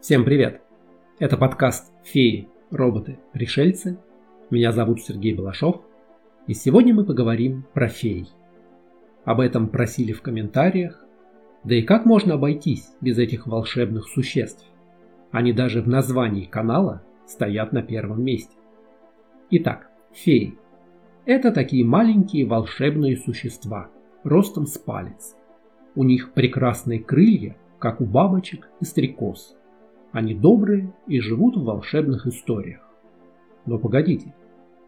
Всем привет! Это подкаст «Феи, роботы, пришельцы». Меня зовут Сергей Балашов, и сегодня мы поговорим про фей. Об этом просили в комментариях, да и как можно обойтись без этих волшебных существ? Они даже в названии канала стоят на первом месте. Итак, феи. Это такие маленькие волшебные существа, ростом с палец. У них прекрасные крылья, как у бабочек и стрекоз – они добрые и живут в волшебных историях. Но погодите,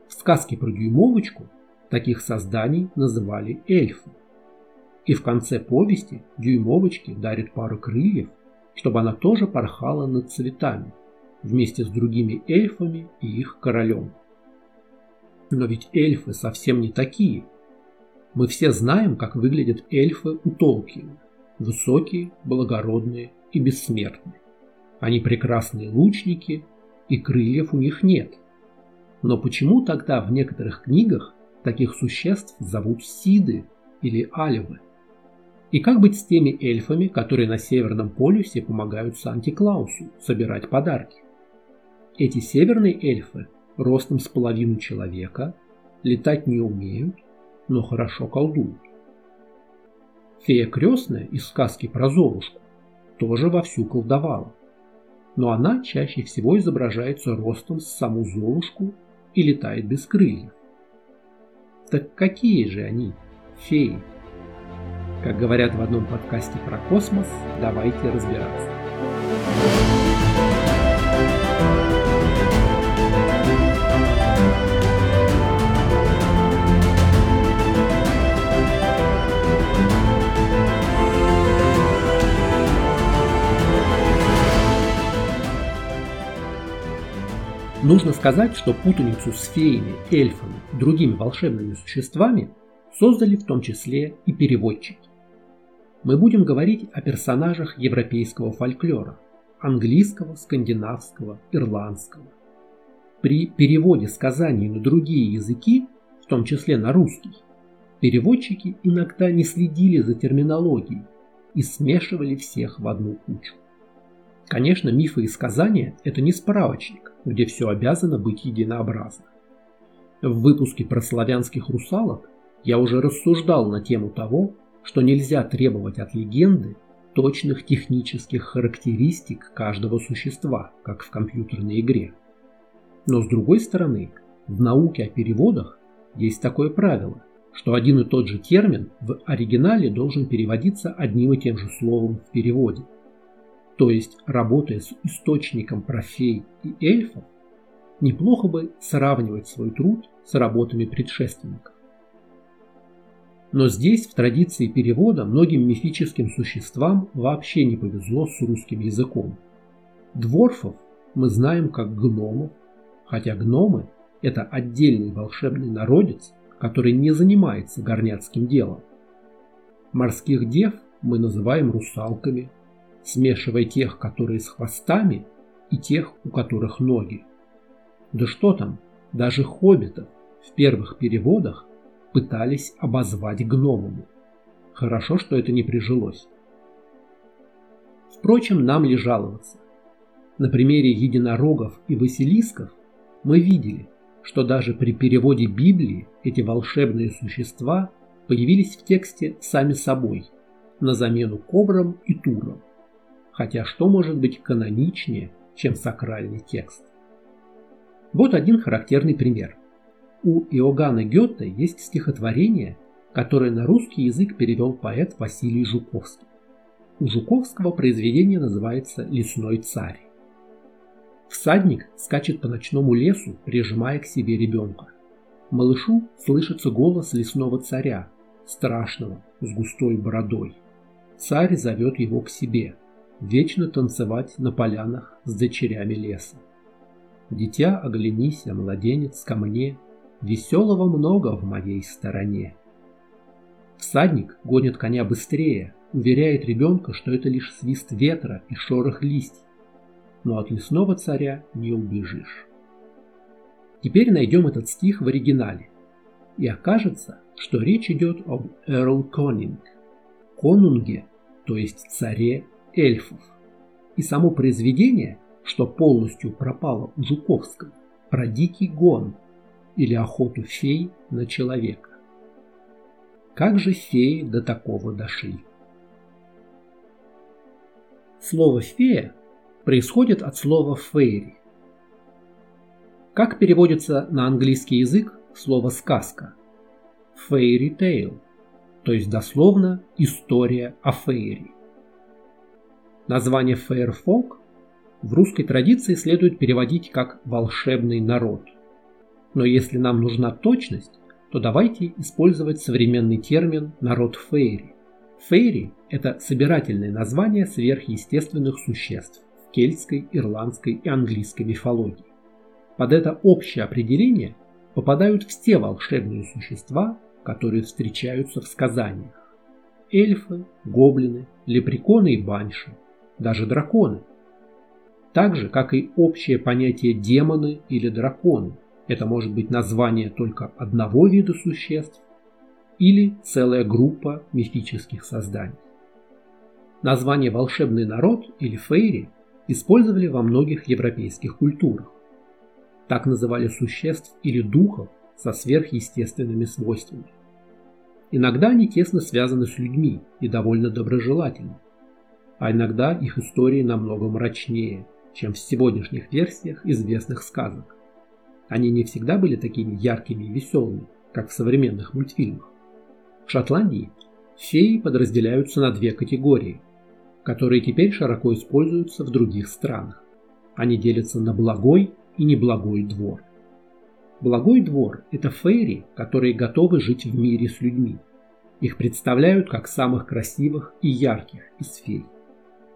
в сказке про дюймовочку таких созданий называли эльфы. И в конце повести дюймовочке дарит пару крыльев, чтобы она тоже порхала над цветами, вместе с другими эльфами и их королем. Но ведь эльфы совсем не такие. Мы все знаем, как выглядят эльфы у Толкина. Высокие, благородные и бессмертные. Они прекрасные лучники, и крыльев у них нет. Но почему тогда в некоторых книгах таких существ зовут Сиды или Альвы? И как быть с теми эльфами, которые на Северном полюсе помогают Санте-Клаусу собирать подарки? Эти северные эльфы ростом с половину человека, летать не умеют, но хорошо колдуют. Фея крестная из сказки про Золушку тоже вовсю колдовала но она чаще всего изображается ростом с саму Золушку и летает без крыльев. Так какие же они, феи? Как говорят в одном подкасте про космос, давайте разбираться. Нужно сказать, что путаницу с феями, эльфами, другими волшебными существами создали в том числе и переводчики. Мы будем говорить о персонажах европейского фольклора, английского, скандинавского, ирландского. При переводе сказаний на другие языки, в том числе на русский, переводчики иногда не следили за терминологией и смешивали всех в одну кучу. Конечно, мифы и сказания – это не справочник, где все обязано быть единообразно. В выпуске про славянских русалок я уже рассуждал на тему того, что нельзя требовать от легенды точных технических характеристик каждого существа, как в компьютерной игре. Но с другой стороны, в науке о переводах есть такое правило, что один и тот же термин в оригинале должен переводиться одним и тем же словом в переводе – то есть работая с источником про фей и эльфов, неплохо бы сравнивать свой труд с работами предшественников. Но здесь, в традиции перевода, многим мифическим существам вообще не повезло с русским языком. Дворфов мы знаем как гномов, хотя гномы – это отдельный волшебный народец, который не занимается горняцким делом. Морских дев мы называем русалками – смешивая тех, которые с хвостами, и тех, у которых ноги. Да что там, даже хоббитов в первых переводах пытались обозвать гномами. Хорошо, что это не прижилось. Впрочем, нам ли жаловаться? На примере единорогов и василисков мы видели, что даже при переводе Библии эти волшебные существа появились в тексте сами собой, на замену кобрам и турам. Хотя что может быть каноничнее, чем сакральный текст? Вот один характерный пример. У Иоганна Гёте есть стихотворение, которое на русский язык перевел поэт Василий Жуковский. У Жуковского произведение называется «Лесной царь». Всадник скачет по ночному лесу, прижимая к себе ребенка. Малышу слышится голос лесного царя, страшного, с густой бородой. Царь зовет его к себе – вечно танцевать на полянах с дочерями леса. Дитя, оглянись, а младенец ко мне, веселого много в моей стороне. Всадник гонит коня быстрее, уверяет ребенка, что это лишь свист ветра и шорох листьев, но от лесного царя не убежишь. Теперь найдем этот стих в оригинале, и окажется, что речь идет об Эрл Конинг, конунге, то есть царе эльфов. И само произведение, что полностью пропало у Жуковского, про дикий гон или охоту фей на человека. Как же феи до такого дошли? Слово «фея» происходит от слова «фейри». Как переводится на английский язык слово «сказка»? Fairy tale, то есть дословно «история о фейри». Название Fairfolk в русской традиции следует переводить как «волшебный народ». Но если нам нужна точность, то давайте использовать современный термин «народ фейри». Фейри – это собирательное название сверхъестественных существ в кельтской, ирландской и английской мифологии. Под это общее определение попадают все волшебные существа, которые встречаются в сказаниях. Эльфы, гоблины, лепреконы и банши, даже драконы. Так же, как и общее понятие демоны или драконы. Это может быть название только одного вида существ или целая группа мифических созданий. Название «волшебный народ» или «фейри» использовали во многих европейских культурах. Так называли существ или духов со сверхъестественными свойствами. Иногда они тесно связаны с людьми и довольно доброжелательны, а иногда их истории намного мрачнее, чем в сегодняшних версиях известных сказок. Они не всегда были такими яркими и веселыми, как в современных мультфильмах. В Шотландии феи подразделяются на две категории, которые теперь широко используются в других странах. Они делятся на благой и неблагой двор. Благой двор – это фейри, которые готовы жить в мире с людьми. Их представляют как самых красивых и ярких из фей.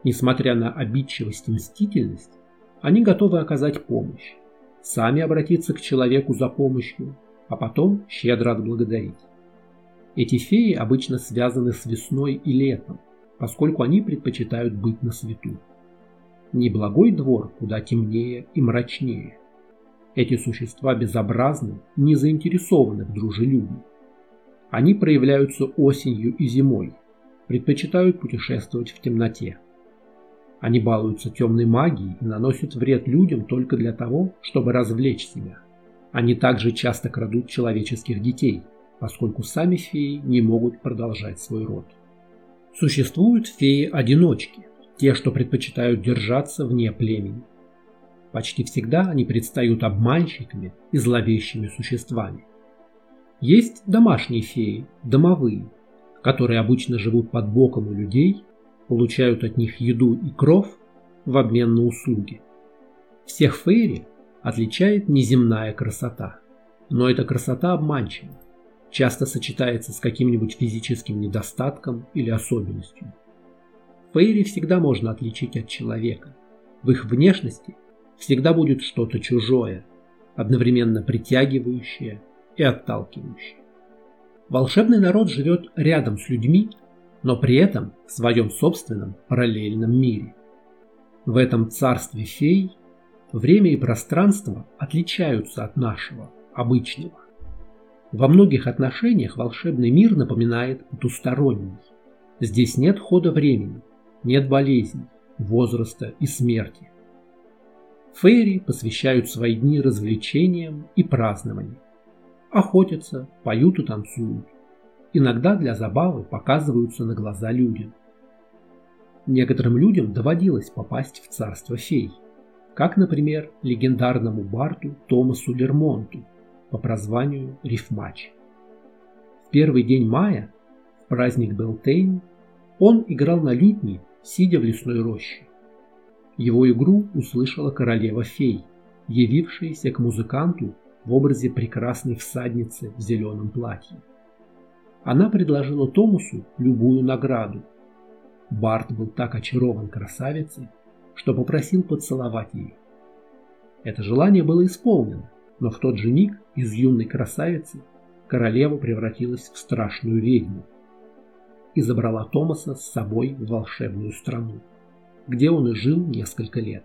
Несмотря на обидчивость и мстительность, они готовы оказать помощь, сами обратиться к человеку за помощью, а потом щедро отблагодарить. Эти феи обычно связаны с весной и летом, поскольку они предпочитают быть на свету. Неблагой двор куда темнее и мрачнее. Эти существа безобразны, не заинтересованы в дружелюбии. Они проявляются осенью и зимой, предпочитают путешествовать в темноте. Они балуются темной магией и наносят вред людям только для того, чтобы развлечь себя. Они также часто крадут человеческих детей, поскольку сами феи не могут продолжать свой род. Существуют феи-одиночки, те, что предпочитают держаться вне племени. Почти всегда они предстают обманщиками и зловещими существами. Есть домашние феи, домовые, которые обычно живут под боком у людей получают от них еду и кров в обмен на услуги. Всех фейри отличает неземная красота, но эта красота обманчива, часто сочетается с каким-нибудь физическим недостатком или особенностью. Фейри всегда можно отличить от человека. В их внешности всегда будет что-то чужое, одновременно притягивающее и отталкивающее. Волшебный народ живет рядом с людьми но при этом в своем собственном параллельном мире. В этом царстве фей время и пространство отличаются от нашего, обычного. Во многих отношениях волшебный мир напоминает потусторонний. Здесь нет хода времени, нет болезней, возраста и смерти. Фейри посвящают свои дни развлечениям и празднованиям. Охотятся, поют и танцуют иногда для забавы показываются на глаза людям. Некоторым людям доводилось попасть в царство фей, как, например, легендарному барту Томасу Лермонту по прозванию Рифмач. В первый день мая, в праздник Белтейн, он играл на лютне, сидя в лесной роще. Его игру услышала королева фей, явившаяся к музыканту в образе прекрасной всадницы в зеленом платье. Она предложила Томусу любую награду. Барт был так очарован красавицей, что попросил поцеловать ее. Это желание было исполнено, но в тот же миг из юной красавицы королева превратилась в страшную ведьму и забрала Томаса с собой в волшебную страну, где он и жил несколько лет.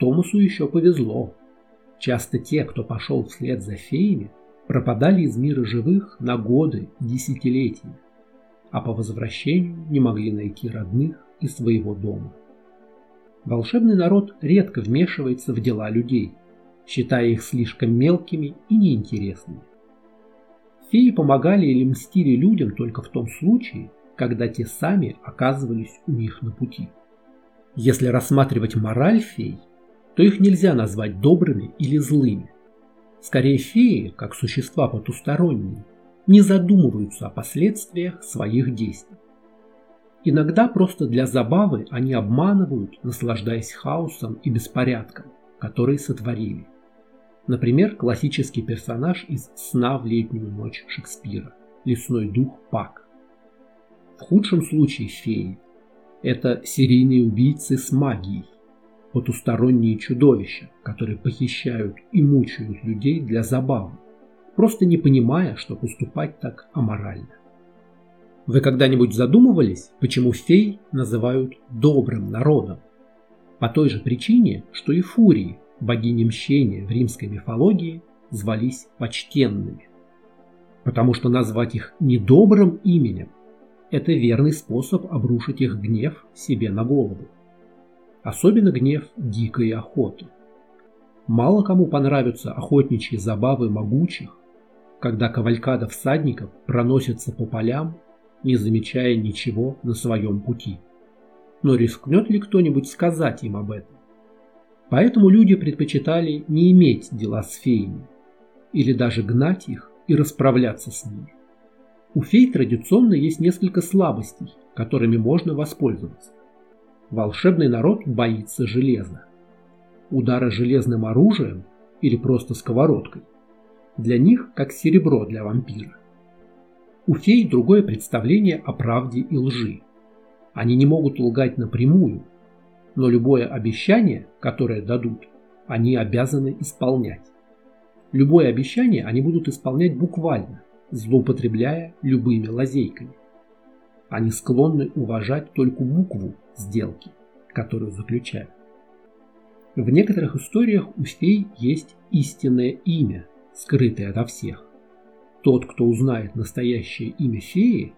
Томасу еще повезло. Часто те, кто пошел вслед за феями, пропадали из мира живых на годы десятилетия, а по возвращению не могли найти родных и своего дома. волшебный народ редко вмешивается в дела людей, считая их слишком мелкими и неинтересными. Феи помогали или мстили людям только в том случае, когда те сами оказывались у них на пути. Если рассматривать мораль фей, то их нельзя назвать добрыми или злыми. Скорее феи, как существа потусторонние, не задумываются о последствиях своих действий. Иногда просто для забавы они обманывают, наслаждаясь хаосом и беспорядком, который сотворили. Например, классический персонаж из «Сна в летнюю ночь» Шекспира – лесной дух Пак. В худшем случае феи – это серийные убийцы с магией, потусторонние чудовища, которые похищают и мучают людей для забавы, просто не понимая, что поступать так аморально. Вы когда-нибудь задумывались, почему фей называют добрым народом? По той же причине, что и фурии, богини мщения в римской мифологии, звались почтенными. Потому что назвать их недобрым именем – это верный способ обрушить их гнев себе на голову. Особенно гнев дикой охоты. Мало кому понравятся охотничьи забавы могучих, когда кавалькада всадников проносится по полям, не замечая ничего на своем пути. Но рискнет ли кто-нибудь сказать им об этом? Поэтому люди предпочитали не иметь дела с феями, или даже гнать их и расправляться с ними. У фей традиционно есть несколько слабостей, которыми можно воспользоваться. Волшебный народ боится железа. Удара железным оружием или просто сковородкой для них как серебро для вампира. У фей другое представление о правде и лжи. Они не могут лгать напрямую, но любое обещание, которое дадут, они обязаны исполнять. Любое обещание они будут исполнять буквально, злоупотребляя любыми лазейками. Они склонны уважать только букву сделки, которую заключают. В некоторых историях у фей есть истинное имя, скрытое ото всех. Тот, кто узнает настоящее имя феи,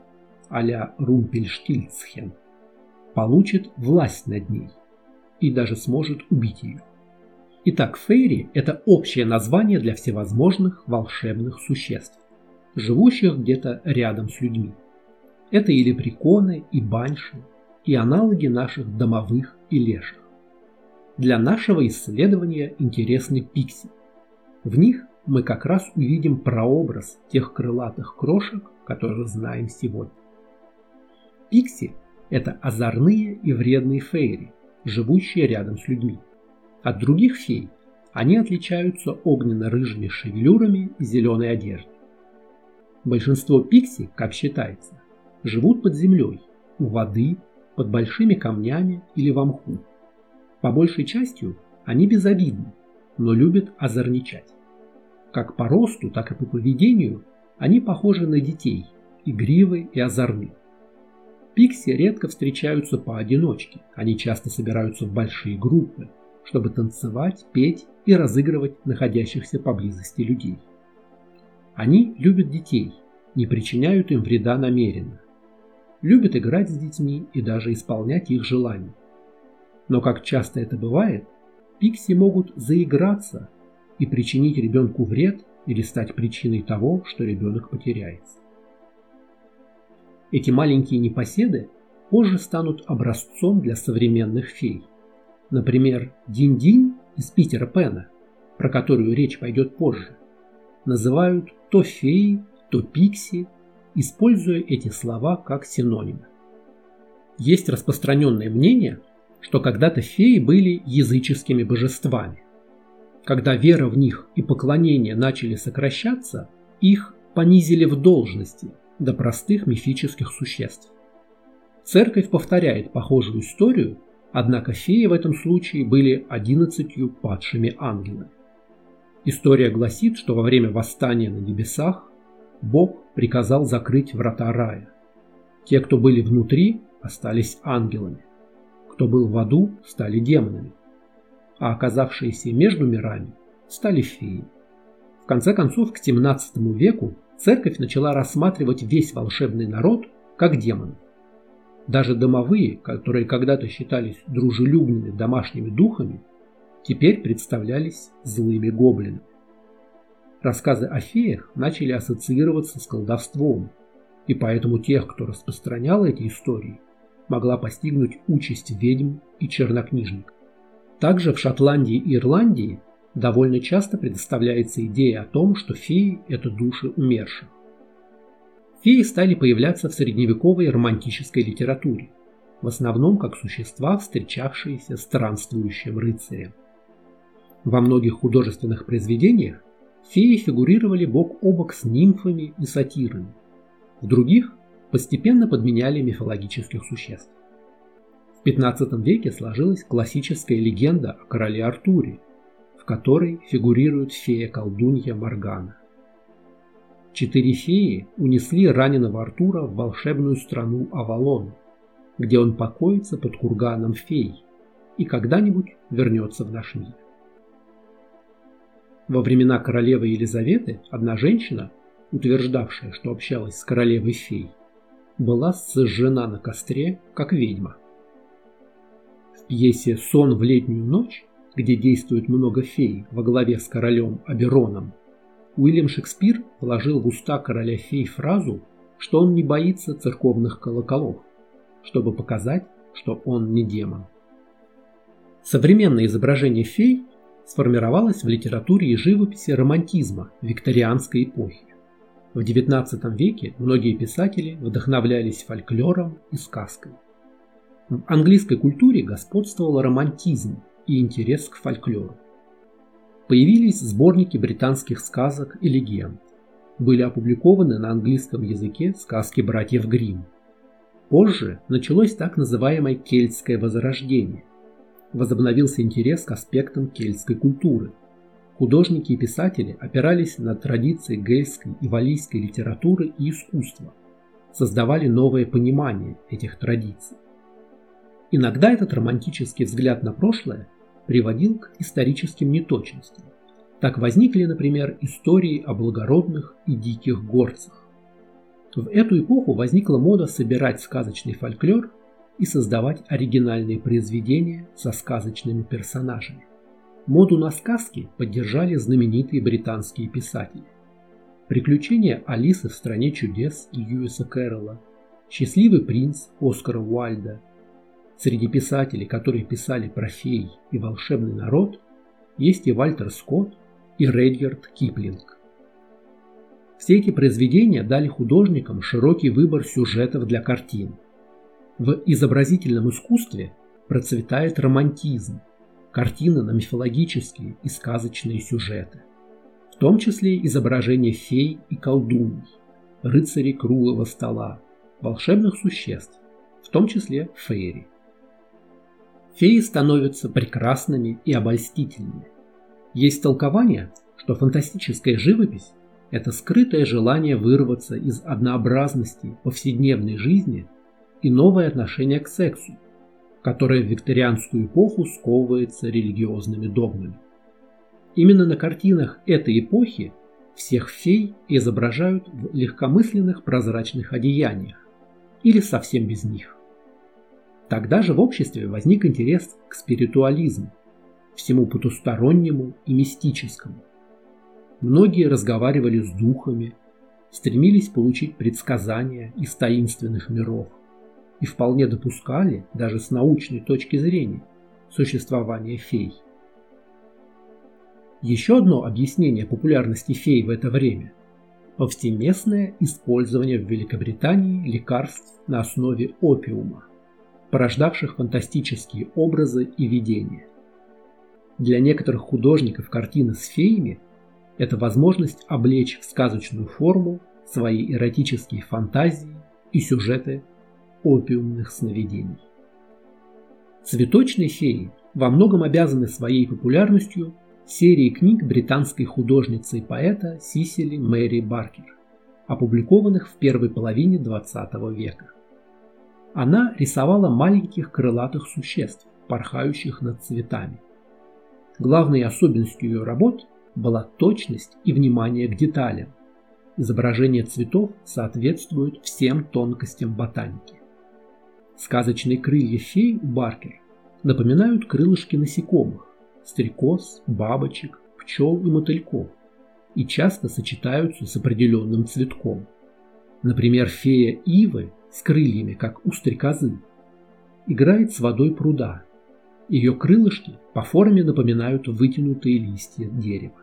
а-ля Румпельштильцхен, получит власть над ней и даже сможет убить ее. Итак, фейри – это общее название для всевозможных волшебных существ, живущих где-то рядом с людьми. Это и лепреконы, и банши, и аналоги наших домовых и леших. Для нашего исследования интересны пикси. В них мы как раз увидим прообраз тех крылатых крошек, которые знаем сегодня. Пикси – это озорные и вредные фейри, живущие рядом с людьми. От других фей они отличаются огненно-рыжими шевелюрами и зеленой одеждой. Большинство пикси, как считается, живут под землей, у воды, под большими камнями или в мху. По большей частью они безобидны, но любят озорничать. Как по росту, так и по поведению они похожи на детей, игривы и озорны. Пикси редко встречаются поодиночке, они часто собираются в большие группы, чтобы танцевать, петь и разыгрывать находящихся поблизости людей. Они любят детей, не причиняют им вреда намеренно. Любят играть с детьми и даже исполнять их желания. Но как часто это бывает, пикси могут заиграться и причинить ребенку вред или стать причиной того, что ребенок потеряется. Эти маленькие непоседы позже станут образцом для современных фей. Например, Динь-Динь из Питера Пена, про которую речь пойдет позже, называют то феи, то пикси, используя эти слова как синонимы. Есть распространенное мнение, что когда-то феи были языческими божествами, когда вера в них и поклонение начали сокращаться, их понизили в должности до простых мифических существ. Церковь повторяет похожую историю, однако феи в этом случае были одиннадцатью падшими ангелами. История гласит, что во время восстания на небесах Бог приказал закрыть врата рая. Те, кто были внутри, остались ангелами. Кто был в аду, стали демонами а оказавшиеся между мирами стали феи. В конце концов, к XVII веку церковь начала рассматривать весь волшебный народ как демонов. Даже домовые, которые когда-то считались дружелюбными домашними духами, теперь представлялись злыми гоблинами. Рассказы о феях начали ассоциироваться с колдовством, и поэтому тех, кто распространял эти истории, могла постигнуть участь ведьм и чернокнижников. Также в Шотландии и Ирландии довольно часто предоставляется идея о том, что феи – это души умерших. Феи стали появляться в средневековой романтической литературе, в основном как существа, встречавшиеся странствующим рыцарем. Во многих художественных произведениях феи фигурировали бок о бок с нимфами и сатирами. В других постепенно подменяли мифологических существ. В XV веке сложилась классическая легенда о короле Артуре, в которой фигурирует фея-колдунья Моргана. Четыре феи унесли раненого Артура в волшебную страну Авалон, где он покоится под курганом фей и когда-нибудь вернется в наш мир. Во времена королевы Елизаветы одна женщина, утверждавшая, что общалась с королевой фей, была сожжена на костре, как ведьма. В пьесе «Сон в летнюю ночь», где действует много фей во главе с королем Абероном, Уильям Шекспир положил в уста короля фей фразу, что он не боится церковных колоколов, чтобы показать, что он не демон. Современное изображение фей сформировалось в литературе и живописи романтизма викторианской эпохи. В XIX веке многие писатели вдохновлялись фольклором и сказкой. В английской культуре господствовал романтизм и интерес к фольклору. Появились сборники британских сказок и легенд. Были опубликованы на английском языке сказки братьев Гримм. Позже началось так называемое кельтское возрождение. Возобновился интерес к аспектам кельтской культуры. Художники и писатели опирались на традиции гельской и валийской литературы и искусства, создавали новое понимание этих традиций. Иногда этот романтический взгляд на прошлое приводил к историческим неточностям. Так возникли, например, истории о благородных и диких горцах. В эту эпоху возникла мода собирать сказочный фольклор и создавать оригинальные произведения со сказочными персонажами. Моду на сказки поддержали знаменитые британские писатели. Приключения Алисы в стране чудес Льюиса Кэрролла, Счастливый принц Оскара Уальда. Среди писателей, которые писали про фей и волшебный народ, есть и Вальтер Скотт, и Редьярд Киплинг. Все эти произведения дали художникам широкий выбор сюжетов для картин. В изобразительном искусстве процветает романтизм, картины на мифологические и сказочные сюжеты, в том числе изображения фей и колдуней, рыцарей круглого стола, волшебных существ, в том числе фейри. Феи становятся прекрасными и обольстительными. Есть толкование, что фантастическая живопись это скрытое желание вырваться из однообразности повседневной жизни и новое отношение к сексу, которое в викторианскую эпоху сковывается религиозными догмами. Именно на картинах этой эпохи всех фей изображают в легкомысленных прозрачных одеяниях или совсем без них. Тогда же в обществе возник интерес к спиритуализму, всему потустороннему и мистическому. Многие разговаривали с духами, стремились получить предсказания из таинственных миров и вполне допускали, даже с научной точки зрения, существование фей. Еще одно объяснение популярности фей в это время – повсеместное использование в Великобритании лекарств на основе опиума, порождавших фантастические образы и видения. Для некоторых художников картины с феями – это возможность облечь в сказочную форму свои эротические фантазии и сюжеты опиумных сновидений. Цветочные феи во многом обязаны своей популярностью серии книг британской художницы и поэта Сисили Мэри Баркер, опубликованных в первой половине XX века. Она рисовала маленьких крылатых существ, порхающих над цветами. Главной особенностью ее работ была точность и внимание к деталям. Изображения цветов соответствуют всем тонкостям ботаники. Сказочные крылья фей Баркер напоминают крылышки насекомых, стрекоз, бабочек, пчел и мотыльков, и часто сочетаются с определенным цветком. Например, фея ивы с крыльями, как у стрекозы, играет с водой пруда. Ее крылышки по форме напоминают вытянутые листья дерева.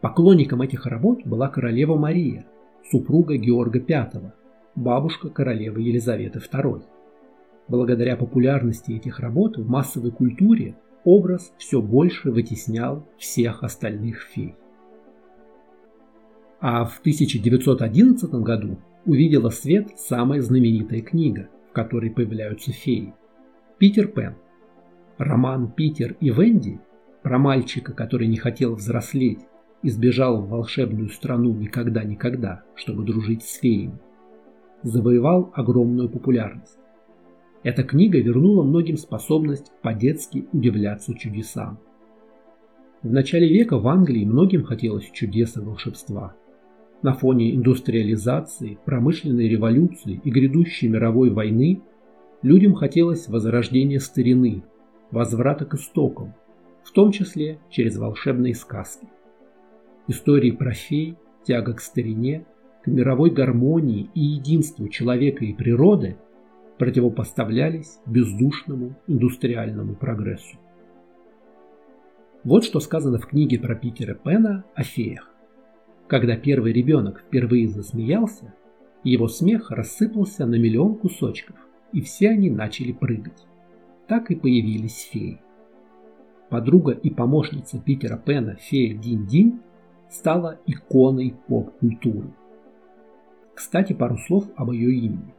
Поклонником этих работ была королева Мария, супруга Георга V, бабушка королевы Елизаветы II. Благодаря популярности этих работ в массовой культуре образ все больше вытеснял всех остальных фей. А в 1911 году увидела свет самая знаменитая книга, в которой появляются феи – Питер Пен. Роман «Питер и Венди» про мальчика, который не хотел взрослеть и сбежал в волшебную страну никогда-никогда, чтобы дружить с феями, завоевал огромную популярность. Эта книга вернула многим способность по-детски удивляться чудесам. В начале века в Англии многим хотелось чудес и волшебства – на фоне индустриализации, промышленной революции и грядущей мировой войны людям хотелось возрождения старины, возврата к истокам, в том числе через волшебные сказки. Истории про фей, тяга к старине, к мировой гармонии и единству человека и природы противопоставлялись бездушному индустриальному прогрессу. Вот что сказано в книге про Питера Пена о феях. Когда первый ребенок впервые засмеялся, его смех рассыпался на миллион кусочков, и все они начали прыгать. Так и появились феи. Подруга и помощница Питера Пена фея Динь-Динь стала иконой поп-культуры. Кстати, пару слов об ее имени.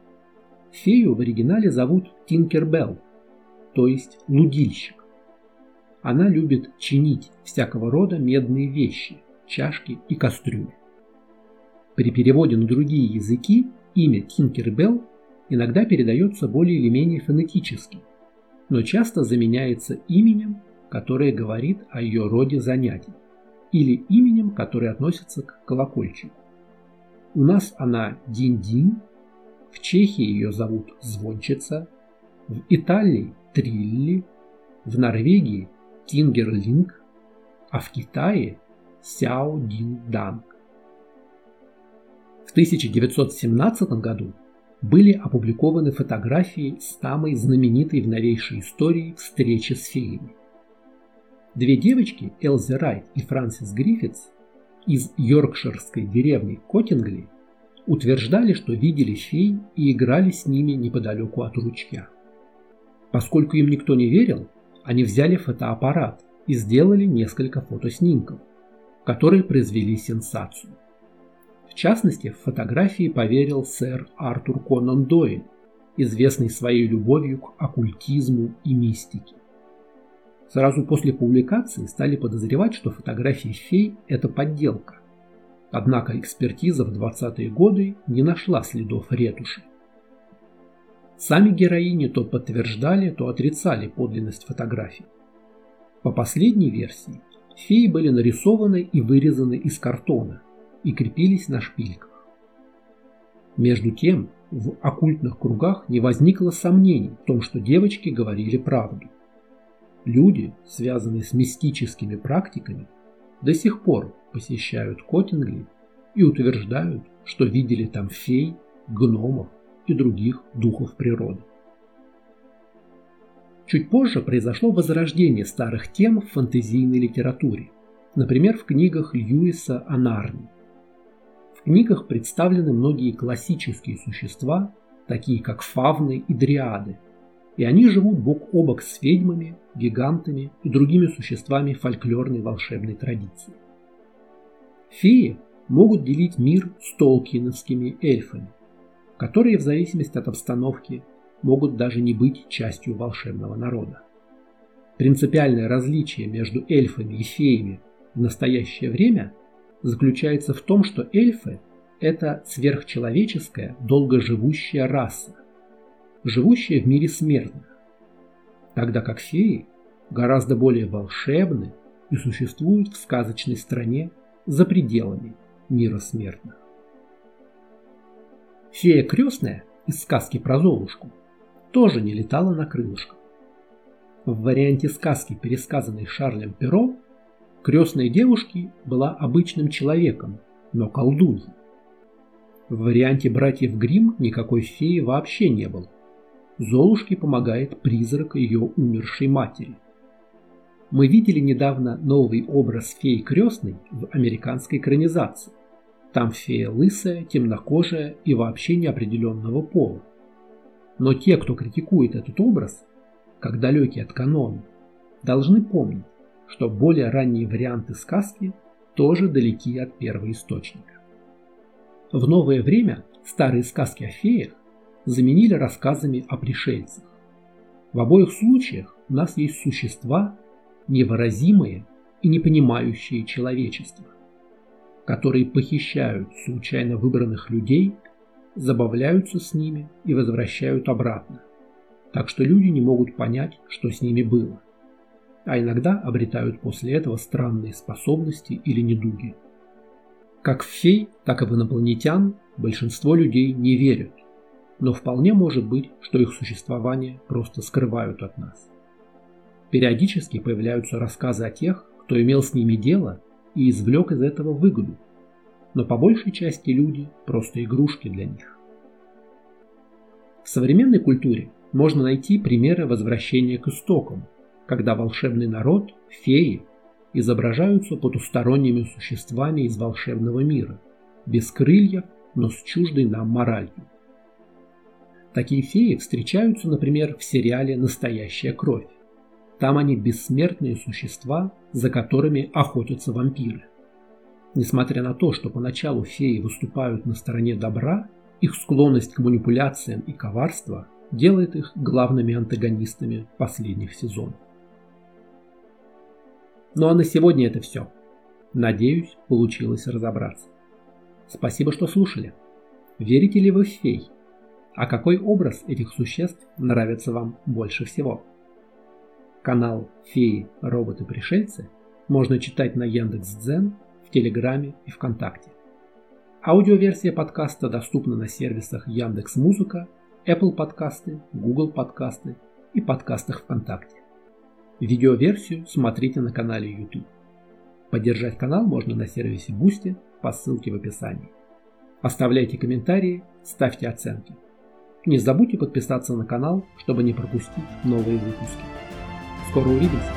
Фею в оригинале зовут Тинкербелл, то есть лудильщик. Она любит чинить всякого рода медные вещи – чашки и кастрюли. При переводе на другие языки имя Тинкербелл иногда передается более или менее фонетически, но часто заменяется именем, которое говорит о ее роде занятий, или именем, которое относится к колокольчику. У нас она Динь-Динь, в Чехии ее зовут Звончица, в Италии – Трилли, в Норвегии – Тингерлинг, а в Китае Сяо Дин Данг. В 1917 году были опубликованы фотографии самой знаменитой в новейшей истории встречи с феями. Две девочки, Элзи Райт и Франсис Гриффитс, из йоркширской деревни Коттингли, утверждали, что видели фей и играли с ними неподалеку от ручья. Поскольку им никто не верил, они взяли фотоаппарат и сделали несколько фотоснимков которые произвели сенсацию. В частности, в фотографии поверил сэр Артур Конан Дойль, известный своей любовью к оккультизму и мистике. Сразу после публикации стали подозревать, что фотографии фей – это подделка. Однако экспертиза в 20-е годы не нашла следов ретуши. Сами героини то подтверждали, то отрицали подлинность фотографий. По последней версии, Феи были нарисованы и вырезаны из картона и крепились на шпильках. Между тем, в оккультных кругах не возникло сомнений в том, что девочки говорили правду. Люди, связанные с мистическими практиками, до сих пор посещают Коттингли и утверждают, что видели там фей, гномов и других духов природы. Чуть позже произошло возрождение старых тем в фэнтезийной литературе, например, в книгах Льюиса о Нарнии. В книгах представлены многие классические существа, такие как фавны и дриады, и они живут бок о бок с ведьмами, гигантами и другими существами фольклорной волшебной традиции. Феи могут делить мир с толкиновскими эльфами, которые в зависимости от обстановки могут даже не быть частью волшебного народа. Принципиальное различие между эльфами и феями в настоящее время заключается в том, что эльфы – это сверхчеловеческая, долгоживущая раса, живущая в мире смертных, тогда как феи гораздо более волшебны и существуют в сказочной стране за пределами мира смертных. Фея крестная из сказки про Золушку тоже не летала на крылышках. В варианте сказки, пересказанной Шарлем Перо, крестной девушки была обычным человеком, но колдуньей. В варианте братьев Грим никакой феи вообще не было. Золушке помогает призрак ее умершей матери. Мы видели недавно новый образ феи крестной в американской экранизации. Там фея лысая, темнокожая и вообще неопределенного пола. Но те, кто критикует этот образ, как далекий от канона, должны помнить, что более ранние варианты сказки тоже далеки от первоисточника. В новое время старые сказки о феях заменили рассказами о пришельцах. В обоих случаях у нас есть существа, невыразимые и не понимающие человечество, которые похищают случайно выбранных людей, забавляются с ними и возвращают обратно, так что люди не могут понять, что с ними было, а иногда обретают после этого странные способности или недуги. Как в фей, так и в инопланетян большинство людей не верят, но вполне может быть, что их существование просто скрывают от нас. Периодически появляются рассказы о тех, кто имел с ними дело и извлек из этого выгоду, но по большей части люди просто игрушки для них. В современной культуре можно найти примеры возвращения к истокам, когда волшебный народ, феи, изображаются потусторонними существами из волшебного мира, без крыльев, но с чуждой нам моралью. Такие феи встречаются, например, в сериале «Настоящая кровь». Там они бессмертные существа, за которыми охотятся вампиры. Несмотря на то, что поначалу феи выступают на стороне добра, их склонность к манипуляциям и коварство делает их главными антагонистами последних сезонов. Ну а на сегодня это все. Надеюсь, получилось разобраться. Спасибо, что слушали. Верите ли вы в фей? А какой образ этих существ нравится вам больше всего? Канал «Феи, роботы, пришельцы» можно читать на Яндекс.Дзен, в Телеграме и ВКонтакте. Аудиоверсия подкаста доступна на сервисах Яндекс Музыка, Apple подкасты, Google подкасты и подкастах ВКонтакте. Видеоверсию смотрите на канале YouTube. Поддержать канал можно на сервисе Boosty по ссылке в описании. Оставляйте комментарии, ставьте оценки. Не забудьте подписаться на канал, чтобы не пропустить новые выпуски. Скоро увидимся!